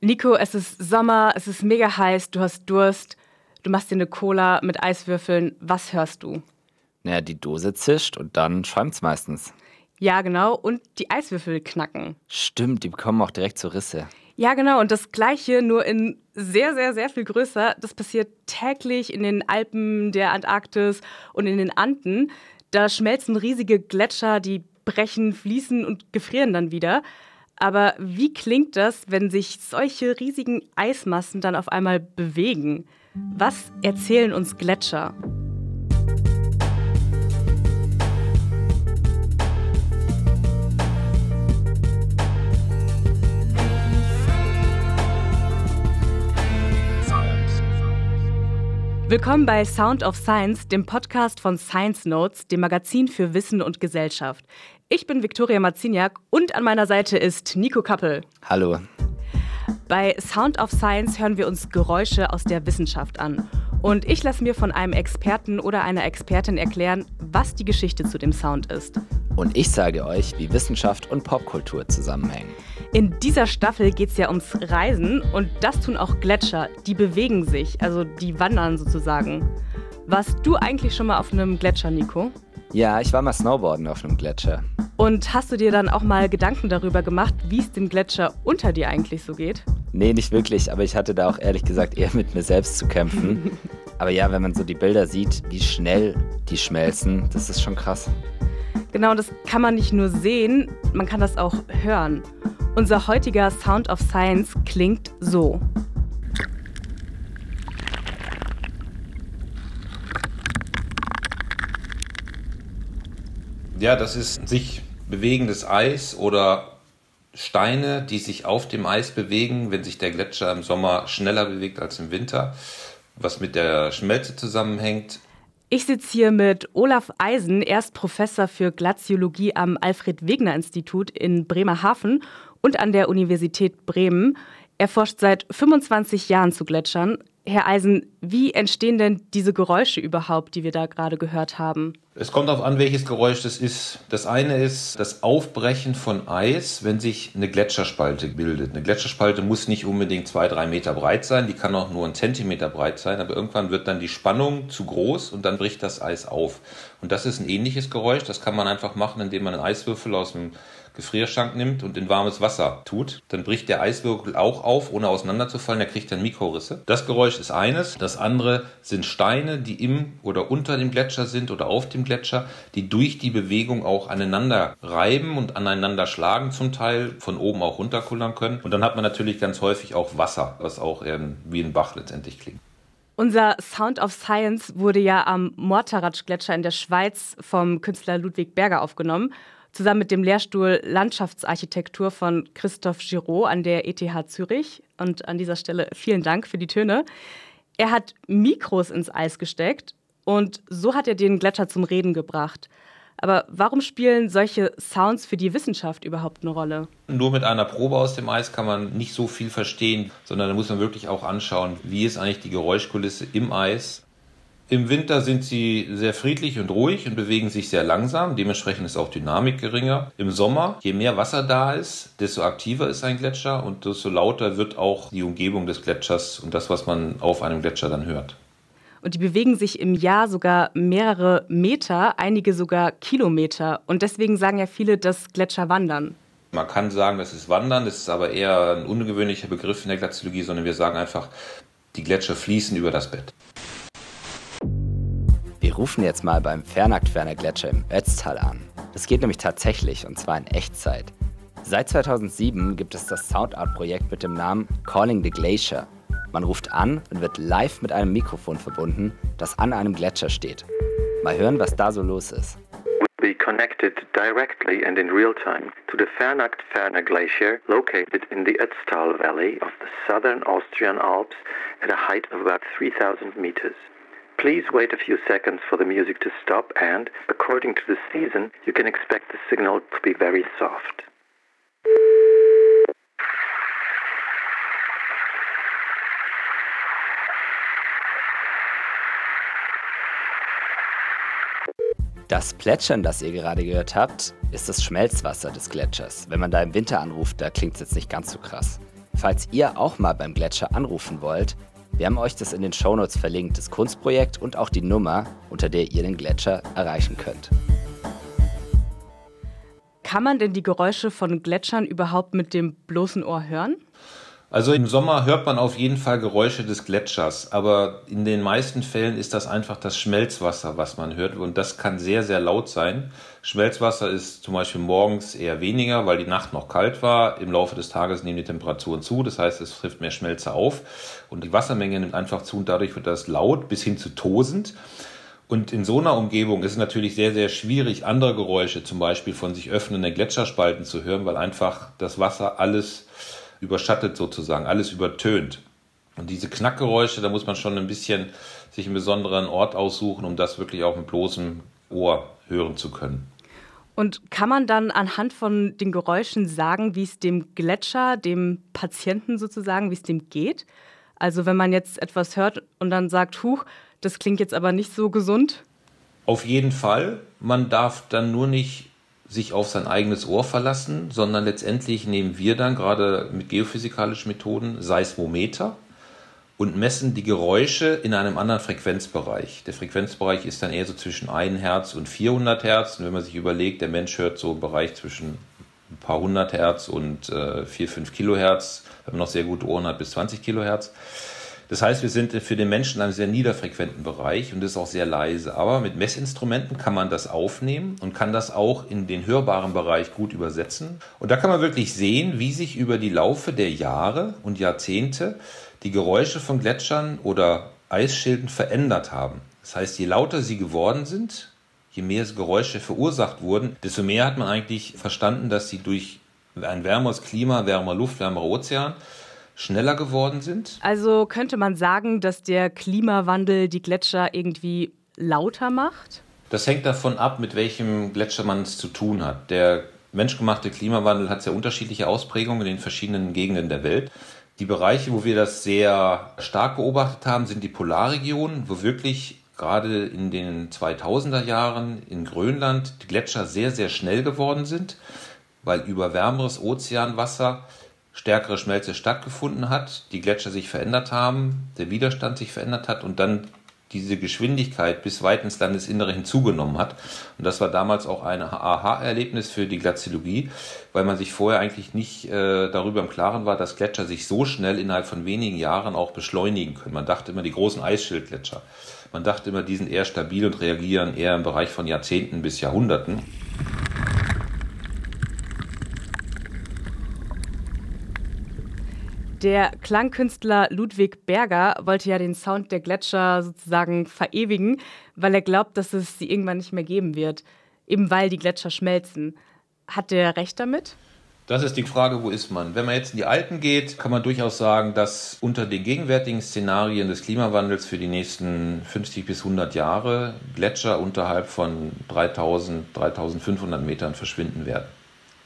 Nico, es ist Sommer, es ist mega heiß, du hast Durst, du machst dir eine Cola mit Eiswürfeln. Was hörst du? Naja, die Dose zischt und dann schäumt's meistens. Ja, genau. Und die Eiswürfel knacken. Stimmt, die bekommen auch direkt zur Risse. Ja, genau. Und das Gleiche, nur in sehr, sehr, sehr viel größer. Das passiert täglich in den Alpen, der Antarktis und in den Anden. Da schmelzen riesige Gletscher, die brechen, fließen und gefrieren dann wieder. Aber wie klingt das, wenn sich solche riesigen Eismassen dann auf einmal bewegen? Was erzählen uns Gletscher? Willkommen bei Sound of Science, dem Podcast von Science Notes, dem Magazin für Wissen und Gesellschaft. Ich bin Viktoria Marziniak und an meiner Seite ist Nico Kappel. Hallo. Bei Sound of Science hören wir uns Geräusche aus der Wissenschaft an. Und ich lasse mir von einem Experten oder einer Expertin erklären, was die Geschichte zu dem Sound ist. Und ich sage euch, wie Wissenschaft und Popkultur zusammenhängen. In dieser Staffel geht es ja ums Reisen und das tun auch Gletscher. Die bewegen sich, also die wandern sozusagen. Warst du eigentlich schon mal auf einem Gletscher, Nico? Ja, ich war mal Snowboarden auf einem Gletscher. Und hast du dir dann auch mal Gedanken darüber gemacht, wie es dem Gletscher unter dir eigentlich so geht? Nee, nicht wirklich, aber ich hatte da auch ehrlich gesagt eher mit mir selbst zu kämpfen. aber ja, wenn man so die Bilder sieht, wie schnell die schmelzen, das ist schon krass. Genau, das kann man nicht nur sehen, man kann das auch hören. Unser heutiger Sound of Science klingt so. Ja, das ist sich bewegendes Eis oder Steine, die sich auf dem Eis bewegen, wenn sich der Gletscher im Sommer schneller bewegt als im Winter, was mit der Schmelze zusammenhängt. Ich sitze hier mit Olaf Eisen, er ist Professor für Glaziologie am Alfred-Wegener-Institut in Bremerhaven und an der Universität Bremen. Er forscht seit 25 Jahren zu Gletschern. Herr Eisen, wie entstehen denn diese Geräusche überhaupt, die wir da gerade gehört haben? Es kommt darauf an, welches Geräusch das ist. Das eine ist das Aufbrechen von Eis, wenn sich eine Gletscherspalte bildet. Eine Gletscherspalte muss nicht unbedingt zwei, drei Meter breit sein, die kann auch nur einen Zentimeter breit sein, aber irgendwann wird dann die Spannung zu groß und dann bricht das Eis auf. Und das ist ein ähnliches Geräusch, das kann man einfach machen, indem man einen Eiswürfel aus dem Gefrierschrank nimmt und in warmes Wasser tut, dann bricht der Eiswürfel auch auf, ohne auseinanderzufallen. Der kriegt dann Mikrorisse. Das Geräusch ist eines. Das andere sind Steine, die im oder unter dem Gletscher sind oder auf dem Gletscher, die durch die Bewegung auch aneinander reiben und aneinander schlagen zum Teil, von oben auch runterkullern können. Und dann hat man natürlich ganz häufig auch Wasser, was auch wie ein Bach letztendlich klingt. Unser Sound of Science wurde ja am Mortaratsch-Gletscher in der Schweiz vom Künstler Ludwig Berger aufgenommen zusammen mit dem Lehrstuhl Landschaftsarchitektur von Christoph Giraud an der ETH Zürich. Und an dieser Stelle vielen Dank für die Töne. Er hat Mikros ins Eis gesteckt und so hat er den Gletscher zum Reden gebracht. Aber warum spielen solche Sounds für die Wissenschaft überhaupt eine Rolle? Nur mit einer Probe aus dem Eis kann man nicht so viel verstehen, sondern da muss man wirklich auch anschauen, wie ist eigentlich die Geräuschkulisse im Eis im Winter sind sie sehr friedlich und ruhig und bewegen sich sehr langsam. Dementsprechend ist auch Dynamik geringer. Im Sommer, je mehr Wasser da ist, desto aktiver ist ein Gletscher und desto lauter wird auch die Umgebung des Gletschers und das, was man auf einem Gletscher dann hört. Und die bewegen sich im Jahr sogar mehrere Meter, einige sogar Kilometer. Und deswegen sagen ja viele, dass Gletscher wandern. Man kann sagen, das ist Wandern, das ist aber eher ein ungewöhnlicher Begriff in der Glaziologie, sondern wir sagen einfach, die Gletscher fließen über das Bett. Rufen jetzt mal beim Fernaktferner Gletscher im Ötztal an. Das geht nämlich tatsächlich und zwar in Echtzeit. Seit 2007 gibt es das Soundart-Projekt mit dem Namen Calling the Glacier. Man ruft an und wird live mit einem Mikrofon verbunden, das an einem Gletscher steht. Mal hören, was da so los ist. Be connected directly and in real time to the Fernacht-Ferner Glacier located in the Ötztal Valley of the southern Austrian Alps at a height of about 3000 meters. Please wait a few seconds for the music to stop and, according to the season, you can expect the signal to be very soft. Das Plätschern, das ihr gerade gehört habt, ist das Schmelzwasser des Gletschers. Wenn man da im Winter anruft, da klingt es jetzt nicht ganz so krass. Falls ihr auch mal beim Gletscher anrufen wollt, wir haben euch das in den Shownotes verlinkt, das Kunstprojekt und auch die Nummer, unter der ihr den Gletscher erreichen könnt. Kann man denn die Geräusche von Gletschern überhaupt mit dem bloßen Ohr hören? Also im Sommer hört man auf jeden Fall Geräusche des Gletschers, aber in den meisten Fällen ist das einfach das Schmelzwasser, was man hört und das kann sehr, sehr laut sein. Schmelzwasser ist zum Beispiel morgens eher weniger, weil die Nacht noch kalt war. Im Laufe des Tages nehmen die Temperaturen zu, das heißt, es trifft mehr Schmelze auf und die Wassermenge nimmt einfach zu und dadurch wird das laut bis hin zu tosend. Und in so einer Umgebung ist es natürlich sehr, sehr schwierig, andere Geräusche, zum Beispiel von sich öffnenden Gletscherspalten zu hören, weil einfach das Wasser alles überschattet sozusagen, alles übertönt. Und diese Knackgeräusche, da muss man schon ein bisschen sich einen besonderen Ort aussuchen, um das wirklich auch mit bloßem Ohr hören zu können. Und kann man dann anhand von den Geräuschen sagen, wie es dem Gletscher, dem Patienten sozusagen, wie es dem geht? Also wenn man jetzt etwas hört und dann sagt, huch, das klingt jetzt aber nicht so gesund? Auf jeden Fall. Man darf dann nur nicht sich auf sein eigenes Ohr verlassen, sondern letztendlich nehmen wir dann gerade mit geophysikalischen Methoden Seismometer und messen die Geräusche in einem anderen Frequenzbereich. Der Frequenzbereich ist dann eher so zwischen 1 Hertz und 400 Hertz. Und wenn man sich überlegt, der Mensch hört so im Bereich zwischen ein paar hundert Hertz und äh, 4, 5 Kilohertz, wenn man noch sehr gute Ohren hat, bis 20 Kilohertz. Das heißt, wir sind für den Menschen in einem sehr niederfrequenten Bereich und das ist auch sehr leise. Aber mit Messinstrumenten kann man das aufnehmen und kann das auch in den hörbaren Bereich gut übersetzen. Und da kann man wirklich sehen, wie sich über die Laufe der Jahre und Jahrzehnte die Geräusche von Gletschern oder Eisschilden verändert haben. Das heißt, je lauter sie geworden sind, je mehr Geräusche verursacht wurden, desto mehr hat man eigentlich verstanden, dass sie durch ein wärmeres Klima, wärmer Luft, wärmerer Ozean schneller geworden sind? Also könnte man sagen, dass der Klimawandel die Gletscher irgendwie lauter macht? Das hängt davon ab, mit welchem Gletscher man es zu tun hat. Der menschgemachte Klimawandel hat sehr unterschiedliche Ausprägungen in den verschiedenen Gegenden der Welt. Die Bereiche, wo wir das sehr stark beobachtet haben, sind die Polarregionen, wo wirklich gerade in den 2000er Jahren in Grönland die Gletscher sehr, sehr schnell geworden sind, weil über wärmeres Ozeanwasser stärkere Schmelze stattgefunden hat, die Gletscher sich verändert haben, der Widerstand sich verändert hat und dann diese Geschwindigkeit bis weit ins Landesinnere hinzugenommen hat. Und das war damals auch ein Aha-Erlebnis für die Glaziologie, weil man sich vorher eigentlich nicht äh, darüber im Klaren war, dass Gletscher sich so schnell innerhalb von wenigen Jahren auch beschleunigen können. Man dachte immer, die großen Eisschildgletscher. Man dachte immer, die sind eher stabil und reagieren eher im Bereich von Jahrzehnten bis Jahrhunderten. Der Klangkünstler Ludwig Berger wollte ja den Sound der Gletscher sozusagen verewigen, weil er glaubt, dass es sie irgendwann nicht mehr geben wird, eben weil die Gletscher schmelzen. Hat der recht damit? Das ist die Frage, wo ist man? Wenn man jetzt in die Alpen geht, kann man durchaus sagen, dass unter den gegenwärtigen Szenarien des Klimawandels für die nächsten 50 bis 100 Jahre Gletscher unterhalb von 3000, 3500 Metern verschwinden werden.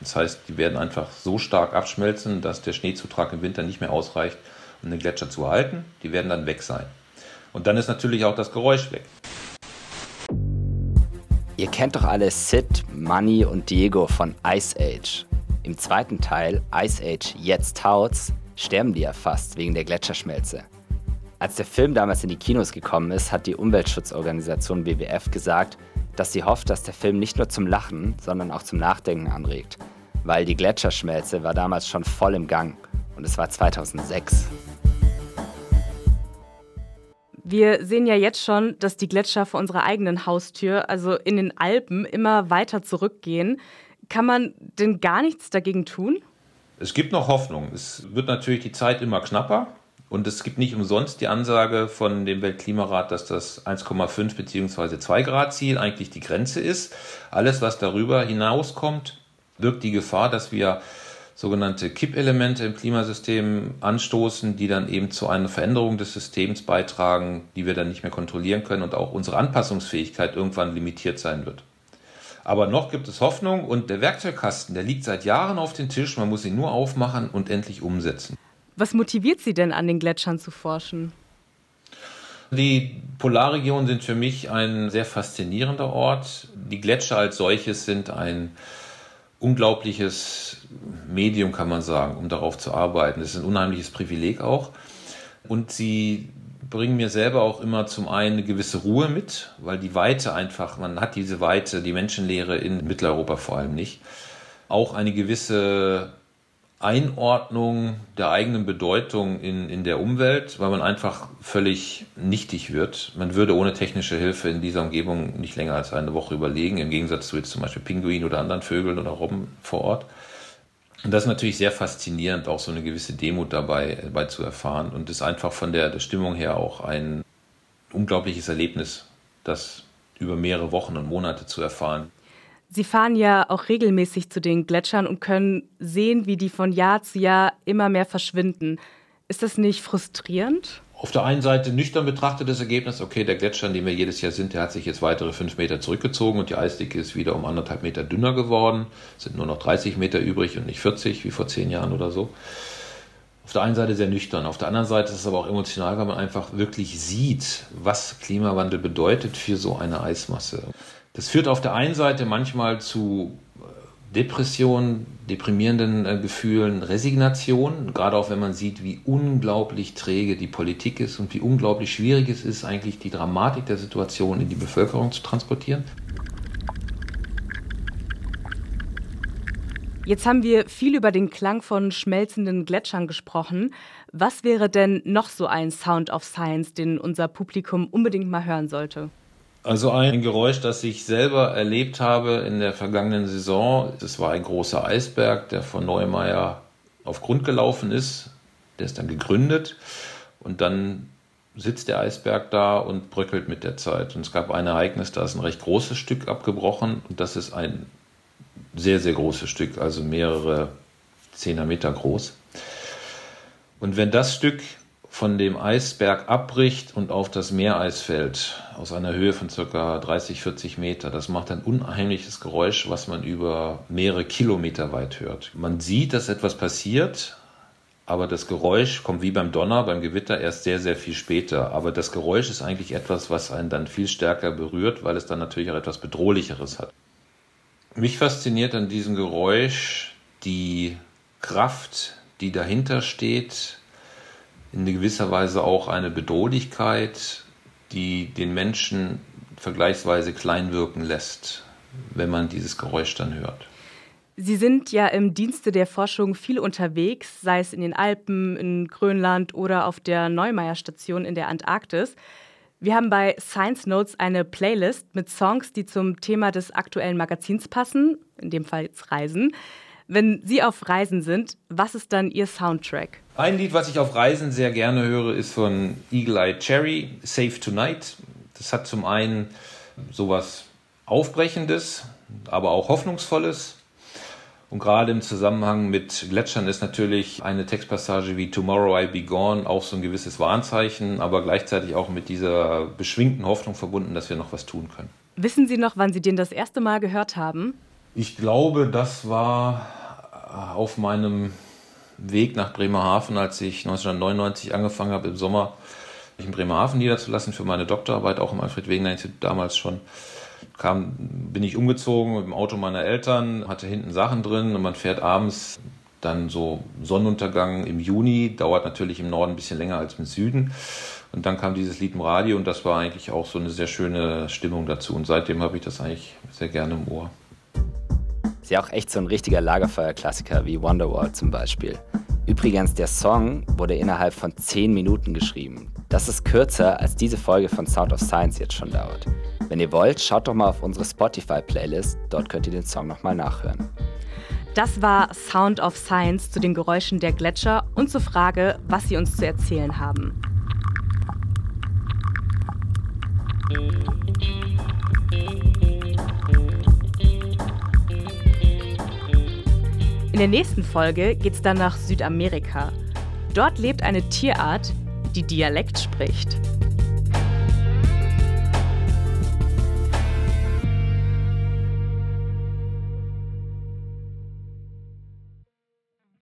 Das heißt, die werden einfach so stark abschmelzen, dass der Schneezutrag im Winter nicht mehr ausreicht, um den Gletscher zu halten. Die werden dann weg sein. Und dann ist natürlich auch das Geräusch weg. Ihr kennt doch alle Sid, Money und Diego von Ice Age. Im zweiten Teil, Ice Age Jetzt taut's, sterben die ja fast wegen der Gletscherschmelze. Als der Film damals in die Kinos gekommen ist, hat die Umweltschutzorganisation WWF gesagt, dass sie hofft, dass der Film nicht nur zum Lachen, sondern auch zum Nachdenken anregt. Weil die Gletscherschmelze war damals schon voll im Gang und es war 2006. Wir sehen ja jetzt schon, dass die Gletscher vor unserer eigenen Haustür, also in den Alpen, immer weiter zurückgehen. Kann man denn gar nichts dagegen tun? Es gibt noch Hoffnung. Es wird natürlich die Zeit immer knapper. Und es gibt nicht umsonst die Ansage von dem Weltklimarat, dass das 1,5 bzw. 2 Grad Ziel eigentlich die Grenze ist. Alles, was darüber hinauskommt, birgt die Gefahr, dass wir sogenannte Kippelemente im Klimasystem anstoßen, die dann eben zu einer Veränderung des Systems beitragen, die wir dann nicht mehr kontrollieren können und auch unsere Anpassungsfähigkeit irgendwann limitiert sein wird. Aber noch gibt es Hoffnung und der Werkzeugkasten, der liegt seit Jahren auf dem Tisch, man muss ihn nur aufmachen und endlich umsetzen. Was motiviert Sie denn an den Gletschern zu forschen? Die Polarregionen sind für mich ein sehr faszinierender Ort. Die Gletscher als solches sind ein unglaubliches Medium, kann man sagen, um darauf zu arbeiten. Das ist ein unheimliches Privileg auch. Und sie bringen mir selber auch immer zum einen eine gewisse Ruhe mit, weil die Weite einfach, man hat diese Weite, die Menschenlehre in Mitteleuropa vor allem nicht. Auch eine gewisse Einordnung der eigenen Bedeutung in, in der Umwelt, weil man einfach völlig nichtig wird. Man würde ohne technische Hilfe in dieser Umgebung nicht länger als eine Woche überlegen, im Gegensatz zu jetzt zum Beispiel Pinguinen oder anderen Vögeln oder Robben vor Ort. Und das ist natürlich sehr faszinierend, auch so eine gewisse Demut dabei, dabei zu erfahren und ist einfach von der, der Stimmung her auch ein unglaubliches Erlebnis, das über mehrere Wochen und Monate zu erfahren. Sie fahren ja auch regelmäßig zu den Gletschern und können sehen, wie die von Jahr zu Jahr immer mehr verschwinden. Ist das nicht frustrierend? Auf der einen Seite nüchtern betrachtet das Ergebnis, okay, der Gletscher, in dem wir jedes Jahr sind, der hat sich jetzt weitere fünf Meter zurückgezogen und die Eisdicke ist wieder um anderthalb Meter dünner geworden. Es sind nur noch 30 Meter übrig und nicht 40 wie vor zehn Jahren oder so. Auf der einen Seite sehr nüchtern, auf der anderen Seite ist es aber auch emotional, weil man einfach wirklich sieht, was Klimawandel bedeutet für so eine Eismasse. Das führt auf der einen Seite manchmal zu äh, Depressionen, deprimierenden äh, Gefühlen, Resignation, gerade auch wenn man sieht, wie unglaublich träge die Politik ist und wie unglaublich schwierig es ist, eigentlich die Dramatik der Situation in die Bevölkerung zu transportieren. Jetzt haben wir viel über den Klang von schmelzenden Gletschern gesprochen. Was wäre denn noch so ein Sound of Science, den unser Publikum unbedingt mal hören sollte? Also ein Geräusch, das ich selber erlebt habe in der vergangenen Saison. Das war ein großer Eisberg, der von Neumeier auf Grund gelaufen ist. Der ist dann gegründet und dann sitzt der Eisberg da und bröckelt mit der Zeit. Und es gab ein Ereignis, da ist ein recht großes Stück abgebrochen und das ist ein sehr, sehr großes Stück, also mehrere Zehner Meter groß. Und wenn das Stück von dem Eisberg abbricht und auf das Meereis fällt, aus einer Höhe von ca. 30, 40 Meter. Das macht ein unheimliches Geräusch, was man über mehrere Kilometer weit hört. Man sieht, dass etwas passiert, aber das Geräusch kommt wie beim Donner, beim Gewitter erst sehr, sehr viel später. Aber das Geräusch ist eigentlich etwas, was einen dann viel stärker berührt, weil es dann natürlich auch etwas Bedrohlicheres hat. Mich fasziniert an diesem Geräusch die Kraft, die dahinter steht, in gewisser Weise auch eine Bedrohlichkeit, die den Menschen vergleichsweise klein wirken lässt, wenn man dieses Geräusch dann hört. Sie sind ja im Dienste der Forschung viel unterwegs, sei es in den Alpen, in Grönland oder auf der Neumeier Station in der Antarktis. Wir haben bei Science Notes eine Playlist mit Songs, die zum Thema des aktuellen Magazins passen, in dem Fall jetzt Reisen. Wenn Sie auf Reisen sind, was ist dann Ihr Soundtrack? Ein Lied, was ich auf Reisen sehr gerne höre, ist von Eagle Eye Cherry, Safe Tonight. Das hat zum einen sowas Aufbrechendes, aber auch Hoffnungsvolles. Und gerade im Zusammenhang mit Gletschern ist natürlich eine Textpassage wie Tomorrow I'll Be Gone auch so ein gewisses Warnzeichen, aber gleichzeitig auch mit dieser beschwingten Hoffnung verbunden, dass wir noch was tun können. Wissen Sie noch, wann Sie den das erste Mal gehört haben? Ich glaube, das war auf meinem Weg nach Bremerhaven, als ich 1999 angefangen habe, im Sommer mich in Bremerhaven niederzulassen für meine Doktorarbeit, auch im Alfred-Wegener-Institut damals schon, kam, bin ich umgezogen mit dem Auto meiner Eltern, hatte hinten Sachen drin und man fährt abends dann so Sonnenuntergang im Juni, dauert natürlich im Norden ein bisschen länger als im Süden. Und dann kam dieses Lied im Radio und das war eigentlich auch so eine sehr schöne Stimmung dazu. Und seitdem habe ich das eigentlich sehr gerne im Ohr. Ist ja auch echt so ein richtiger Lagerfeuer-Klassiker wie Wonderwall zum Beispiel. Übrigens, der Song wurde innerhalb von 10 Minuten geschrieben. Das ist kürzer, als diese Folge von Sound of Science jetzt schon dauert. Wenn ihr wollt, schaut doch mal auf unsere Spotify-Playlist, dort könnt ihr den Song nochmal nachhören. Das war Sound of Science zu den Geräuschen der Gletscher und zur Frage, was sie uns zu erzählen haben. In der nächsten Folge geht es dann nach Südamerika. Dort lebt eine Tierart, die Dialekt spricht.